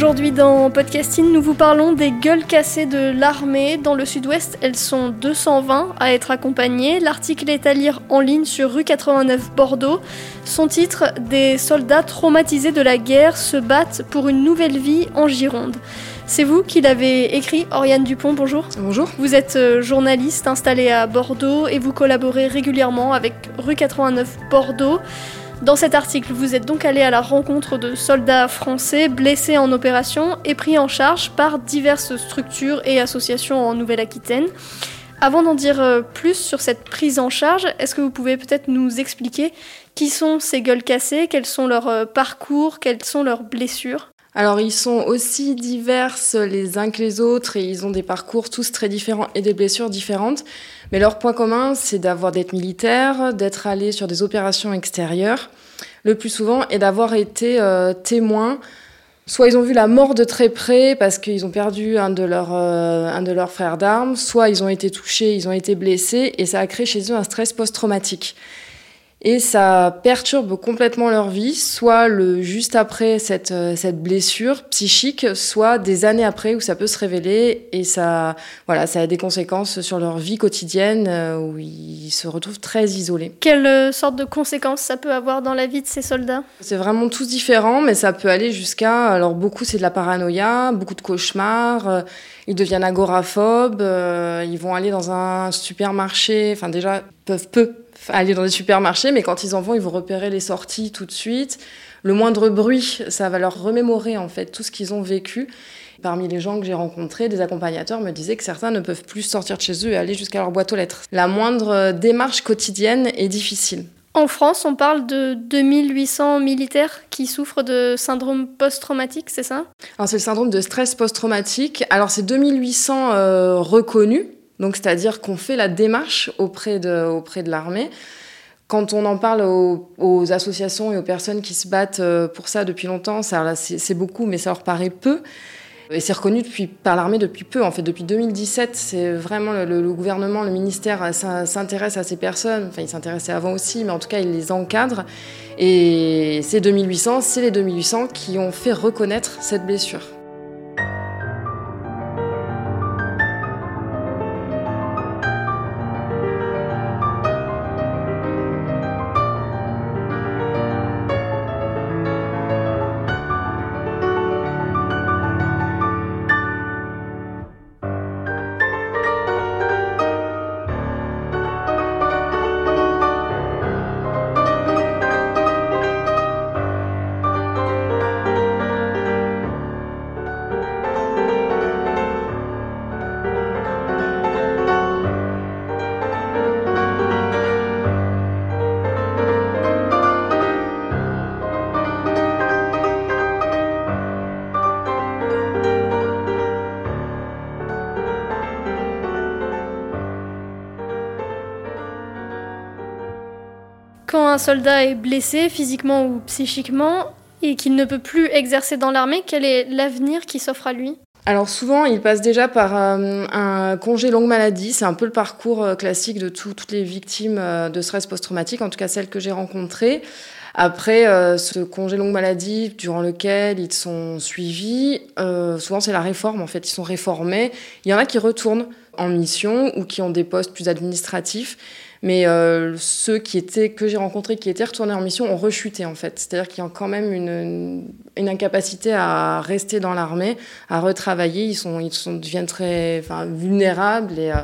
Aujourd'hui dans Podcasting, nous vous parlons des gueules cassées de l'armée. Dans le sud-ouest, elles sont 220 à être accompagnées. L'article est à lire en ligne sur rue 89 Bordeaux. Son titre Des soldats traumatisés de la guerre se battent pour une nouvelle vie en Gironde. C'est vous qui l'avez écrit, Oriane Dupont, bonjour. Bonjour. Vous êtes euh, journaliste installé à Bordeaux et vous collaborez régulièrement avec rue 89 Bordeaux. Dans cet article, vous êtes donc allé à la rencontre de soldats français blessés en opération et pris en charge par diverses structures et associations en Nouvelle-Aquitaine. Avant d'en dire euh, plus sur cette prise en charge, est-ce que vous pouvez peut-être nous expliquer qui sont ces gueules cassées, quels sont leurs euh, parcours, quelles sont leurs blessures? Alors ils sont aussi diverses les uns que les autres et ils ont des parcours tous très différents et des blessures différentes. Mais leur point commun, c'est d'avoir d'être militaire, d'être allé sur des opérations extérieures le plus souvent et d'avoir été euh, témoin. Soit ils ont vu la mort de très près parce qu'ils ont perdu un de, euh, un de leurs frères d'armes, soit ils ont été touchés, ils ont été blessés et ça a créé chez eux un stress post-traumatique et ça perturbe complètement leur vie, soit le juste après cette, euh, cette blessure psychique, soit des années après où ça peut se révéler et ça, voilà, ça a des conséquences sur leur vie quotidienne euh, où ils se retrouvent très isolés. Quelle euh, sorte de conséquences ça peut avoir dans la vie de ces soldats? C'est vraiment tous différents, mais ça peut aller jusqu'à, alors beaucoup c'est de la paranoïa, beaucoup de cauchemars, ils deviennent agoraphobes, ils vont aller dans un supermarché, enfin déjà peuvent peu aller dans des supermarchés, mais quand ils en vont, ils vont repérer les sorties tout de suite. Le moindre bruit, ça va leur remémorer en fait tout ce qu'ils ont vécu. Parmi les gens que j'ai rencontrés, des accompagnateurs me disaient que certains ne peuvent plus sortir de chez eux et aller jusqu'à leur boîte aux lettres. La moindre démarche quotidienne est difficile. En France, on parle de 2800 militaires qui souffrent de syndrome post-traumatique, c'est ça? Alors c'est le syndrome de stress post-traumatique. Alors c'est 2800 euh, reconnus, donc, c'est-à-dire qu'on fait la démarche auprès de, auprès de l'armée. Quand on en parle aux, associations et aux personnes qui se battent euh, pour ça depuis longtemps, c'est beaucoup, mais ça leur paraît peu. Et c'est reconnu depuis, par l'armée depuis peu. En fait, depuis 2017, c'est vraiment le, gouvernement, le ministère s'intéresse à ces personnes. Enfin, il s'intéressait avant aussi, mais en tout cas, il les encadre. Et ces 2800, c'est les 2800 qui ont fait reconnaître cette blessure. Un soldat est blessé physiquement ou psychiquement et qu'il ne peut plus exercer dans l'armée, quel est l'avenir qui s'offre à lui? Alors souvent, il passe déjà par euh, un congé longue maladie. C'est un peu le parcours euh, classique de toutes les victimes euh, de stress post-traumatique, en tout cas celles que j'ai rencontrées. Après ce congé longue maladie, durant lequel ils sont suivis, souvent c'est la réforme. En fait, ils sont réformés. Il y en a qui retournent en mission ou qui ont des postes plus administratifs. Mais euh, ceux qui étaient, que j'ai rencontrés qui étaient retournés en mission ont rechuté en fait. C'est-à-dire qu'il y a quand même une, incapacité à rester dans l'armée, à retravailler. Ils, sont, ils deviennent très vulnérables et, euh,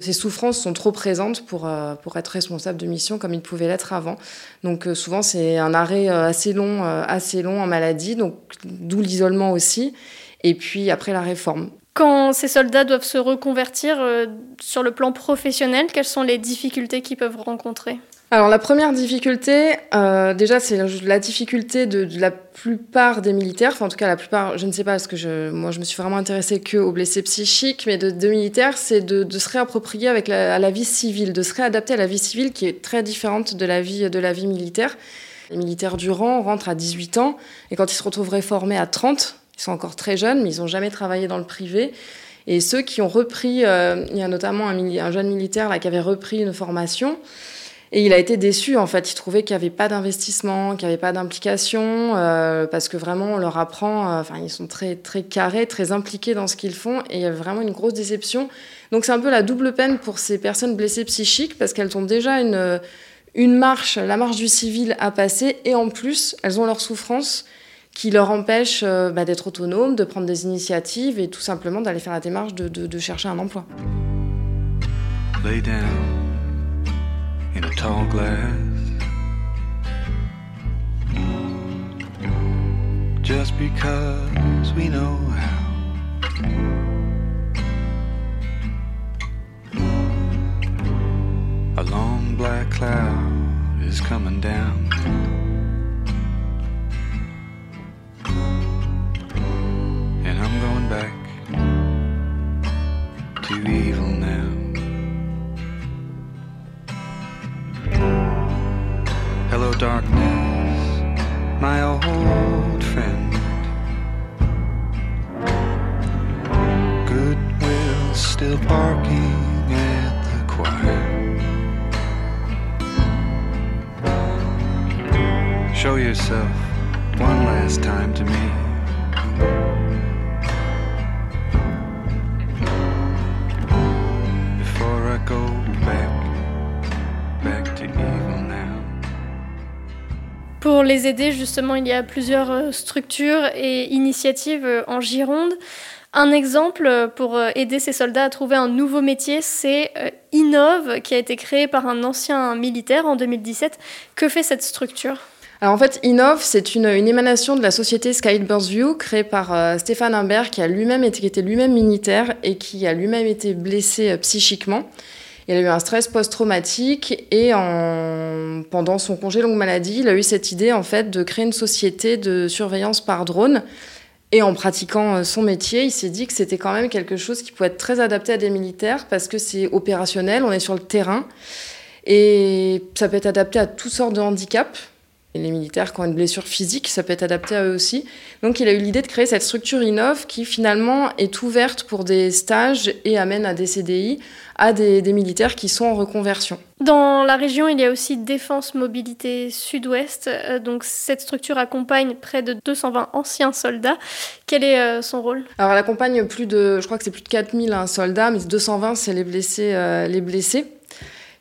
Ces souffrances sont trop présentes pour, euh, pour être responsable de mission comme ils pouvaient l'être avant. Donc souvent c'est un arrêt assez long, assez long en maladie, d'où l'isolement aussi. Et puis après la réforme. Quand ces soldats doivent se reconvertir sur le plan professionnel, quelles sont les difficultés qu'ils peuvent rencontrer alors la première difficulté, euh, déjà c'est la difficulté de, la plupart des militaires, enfin en tout cas la plupart, je ne sais pas parce que moi je me suis vraiment intéressée que aux blessés psychiques, mais de, militaires, c'est de, se réapproprier avec la, à la vie civile, de se réadapter à la vie civile qui est très différente de la vie de la vie militaire. Les militaires du rang rentrent à 18 ans et quand ils se retrouvent réformés à 30, ils sont encore très jeunes, mais ils n'ont jamais travaillé dans le privé. Et ceux qui ont repris, euh, il y a notamment un, un jeune militaire là qui avait repris une formation. Et il a été déçu, en fait. Il trouvait qu'il n'y avait pas d'investissement, qu'il n'y avait pas d'implication, euh, parce que vraiment, on leur apprend, euh, ils sont très, très carrés, très impliqués dans ce qu'ils font, et il y a vraiment une grosse déception. Donc, c'est un peu la double peine pour ces personnes blessées psychiques, parce qu'elles ont déjà une, une marche, la marche du civil à passer, et en plus, elles ont leur souffrance qui leur empêche euh, bah, d'être autonomes, de prendre des initiatives, et tout simplement d'aller faire la démarche de, de, de chercher un emploi. Lay down. in a tall glass. Just because we know how. A long black cloud is coming down. Still barking at the choir. Show yourself one last time to me. Before I go back, back to evil now. Pour les aider, justement, il y a plusieurs euh, structures et initiatives euh, en Gironde. Un exemple euh, pour aider ces soldats à trouver un nouveau métier, c'est Innove, qui a été créé par un ancien militaire en 2017. Que fait cette structure? Alors en fait, Innov, c'est une, émanation de la société Skybirds View, créée par Stéphane Imbert, qui a lui-même été, était lui-même militaire et qui a lui-même été blessé psychiquement. Il a eu un stress post-traumatique et en... pendant son congé longue maladie, il a eu cette idée en fait de créer une société de surveillance par drone. Et en pratiquant euh, son métier, il s'est dit que c'était quand même quelque chose qui pouvait être très adapté à des militaires parce que c'est opérationnel, on est sur le terrain et ça peut être adapté à toutes sortes de handicaps les militaires qui ont une blessure physique, ça peut être adapté à eux aussi. Donc il a eu l'idée de créer cette structure Innov qui finalement est ouverte pour des stages et amène à des CDI à des, militaires qui sont en reconversion. Dans la région, il y a aussi Défense Mobilité Sud-Ouest. Euh, donc cette structure accompagne près de 220 anciens soldats. Quel est euh, son rôle? Alors elle accompagne plus de, je crois que c'est plus de 4000 hein, soldats, mais 220 c'est les blessés, euh, les blessés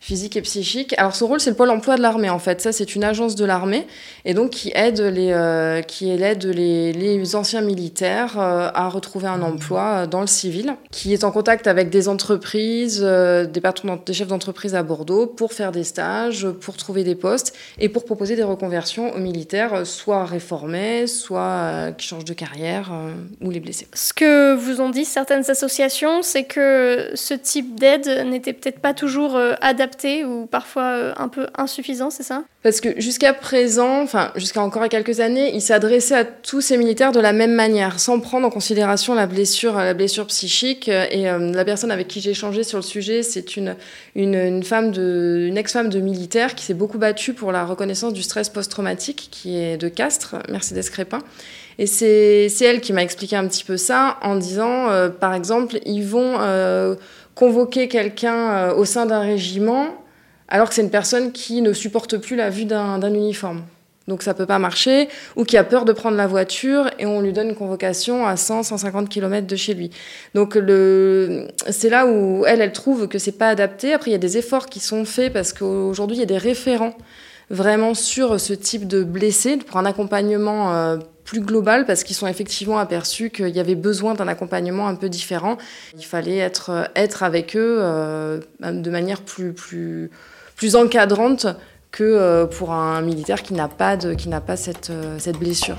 physique et psychique. Alors son rôle, c'est le pôle emploi de l'armée en fait. Ça, c'est une agence de l'armée et donc qui aide les, euh, qui aide les, les anciens militaires euh, à retrouver un emploi euh, dans le civil, qui est en contact avec des entreprises, des des chefs d'entreprise à Bordeaux pour faire des stages, pour trouver des postes et pour proposer des reconversions aux militaires, soit réformés, soit qui changent de carrière ou les blessés. Ce que vous ont dit certaines associations, c'est que ce type d'aide n'était peut-être pas toujours adapté ou parfois euh, un peu insuffisant, c'est ça? Parce que jusqu'à présent, enfin jusqu'à encore quelques années, il s'adressait à tous ces militaires de la même manière, sans prendre en considération la blessure, la blessure psychique. Et euh, la personne avec qui j'ai échangé sur le sujet, c'est une, une, femme de, une ex-femme de militaire qui s'est beaucoup battue pour la reconnaissance du stress post-traumatique, qui est de Castres, Mercedes Crépin. Et c'est elle qui m'a expliqué un petit peu ça en disant, euh, par exemple, ils vont convoquer quelqu'un euh, au sein d'un régiment alors que c'est une personne qui ne supporte plus la vue d'un uniforme. Donc ça peut pas marcher, ou qui a peur de prendre la voiture et on lui donne une convocation à 100, 150 km de chez lui. Donc c'est là où elle, elle trouve que c'est pas adapté. Après, il y a des efforts qui sont faits parce qu'aujourd'hui, il y a des référents vraiment sur ce type de blessés pour un accompagnement euh, plus global parce qu'ils sont effectivement aperçus qu'il y avait besoin d'un accompagnement un peu différent. Il fallait être, être avec eux euh, de manière plus, plus, plus encadrante que euh, pour un militaire qui n'a pas, qui n'a pas cette, euh, cette blessure.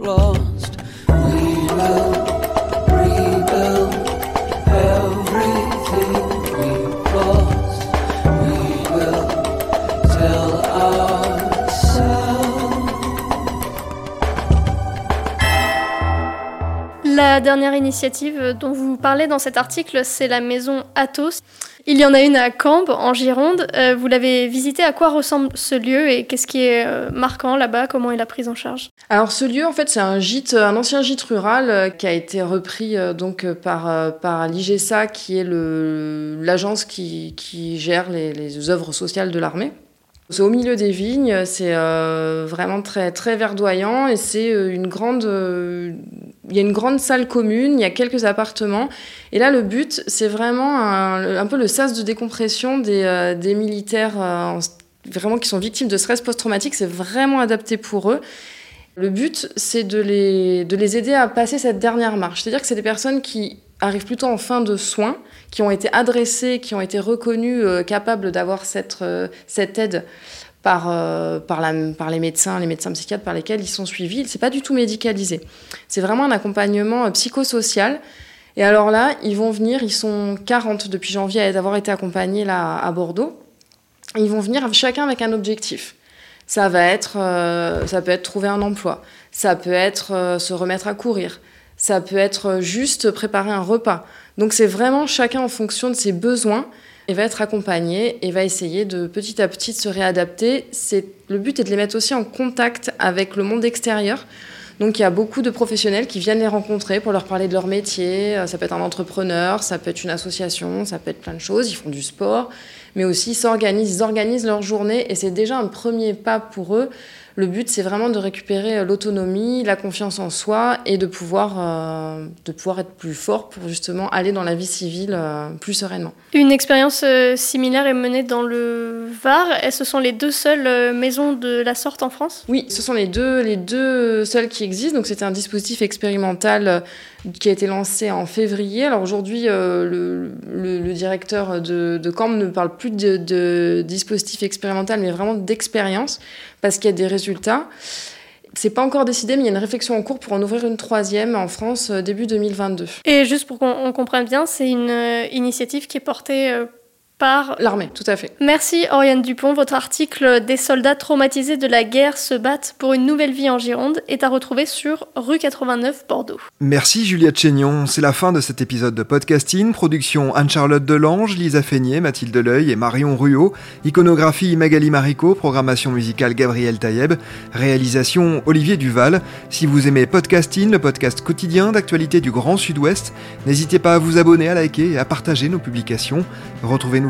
La dernière initiative dont vous parlez dans cet article, c'est la maison Athos. Il y en a une à Cambes, en Gironde. Euh, vous l'avez visité. À quoi ressemble ce lieu et qu'est-ce qui est euh, marquant là-bas? Comment est la prise en charge? Alors ce lieu, en fait, c'est un gîte, un ancien gîte rural euh, qui a été repris donc par par l'IGESA, qui est l'agence qui, qui, gère les œuvres sociales de l'armée. C'est au milieu des vignes, c'est euh, vraiment très, très verdoyant et c'est euh, une grande. Euh, il y a une grande salle commune, il y a quelques appartements. Et là, le but, c'est vraiment un, peu le sas de décompression des, militaires vraiment qui sont victimes de stress post-traumatique. C'est vraiment adapté pour eux. Le but, c'est de les aider à passer cette dernière marche. C'est-à-dire que c'est des personnes qui arrivent plutôt en fin de soins, qui ont été adressés, qui ont été reconnus euh, capables d'avoir cette, euh, cette aide par, euh, par, la, par, les médecins, les médecins psychiatres par lesquels ils sont suivis. C'est pas du tout médicalisé. C'est vraiment un accompagnement psychosocial. Et alors là, ils vont venir, ils sont 40 depuis janvier à avoir été accompagnés là à Bordeaux. Ils vont venir chacun avec un objectif. Ça va être, ça peut être trouver un emploi, ça peut être se remettre à courir, ça peut être juste préparer un repas. Donc c'est vraiment chacun en fonction de ses besoins et va être accompagné et va essayer de petit à petit de se réadapter. C'est le but est de les mettre aussi en contact avec le monde extérieur. Donc il y a beaucoup de professionnels qui viennent les rencontrer pour leur parler de leur métier. Ça peut être un entrepreneur, ça peut être une association, ça peut être plein de choses. Ils font du sport, mais aussi s'organisent, ils organisent leur journée et c'est déjà un premier pas pour eux le but, c'est vraiment de récupérer euh, l'autonomie, la confiance en soi et de pouvoir, euh, de pouvoir être plus fort pour justement aller dans la vie civile euh, plus sereinement. Une expérience similaire est menée dans le Var. Et ce sont les deux seules maisons de la sorte en France? Oui, ce sont les deux, les deux seules qui existent. Donc c'était un dispositif expérimental qui a été lancé en février. Alors aujourd'hui, le, le, directeur de, de Camp ne parle plus de, de dispositif expérimental, mais vraiment d'expérience parce qu'il y a des résultats. C'est pas encore décidé, mais il y a une réflexion en cours pour en ouvrir une troisième en France euh, début 2022. Et juste pour qu'on comprenne bien, c'est une euh, initiative qui est portée euh, par l'armée, tout à fait. Merci Oriane Dupont. Votre article Des soldats traumatisés de la guerre se battent pour une nouvelle vie en Gironde est à retrouver sur rue 89 Bordeaux. Merci Juliette Chénion. C'est la fin de cet épisode de podcasting. Production Anne-Charlotte Delange, Lisa Feignet, Mathilde Leuil et Marion Ruot. Iconographie Magali Marico. Programmation musicale Gabriel Taïeb. Réalisation Olivier Duval. Si vous aimez podcasting, le podcast quotidien d'actualité du Grand Sud-Ouest, n'hésitez pas à vous abonner, à liker et à partager nos publications. Retrouvez-nous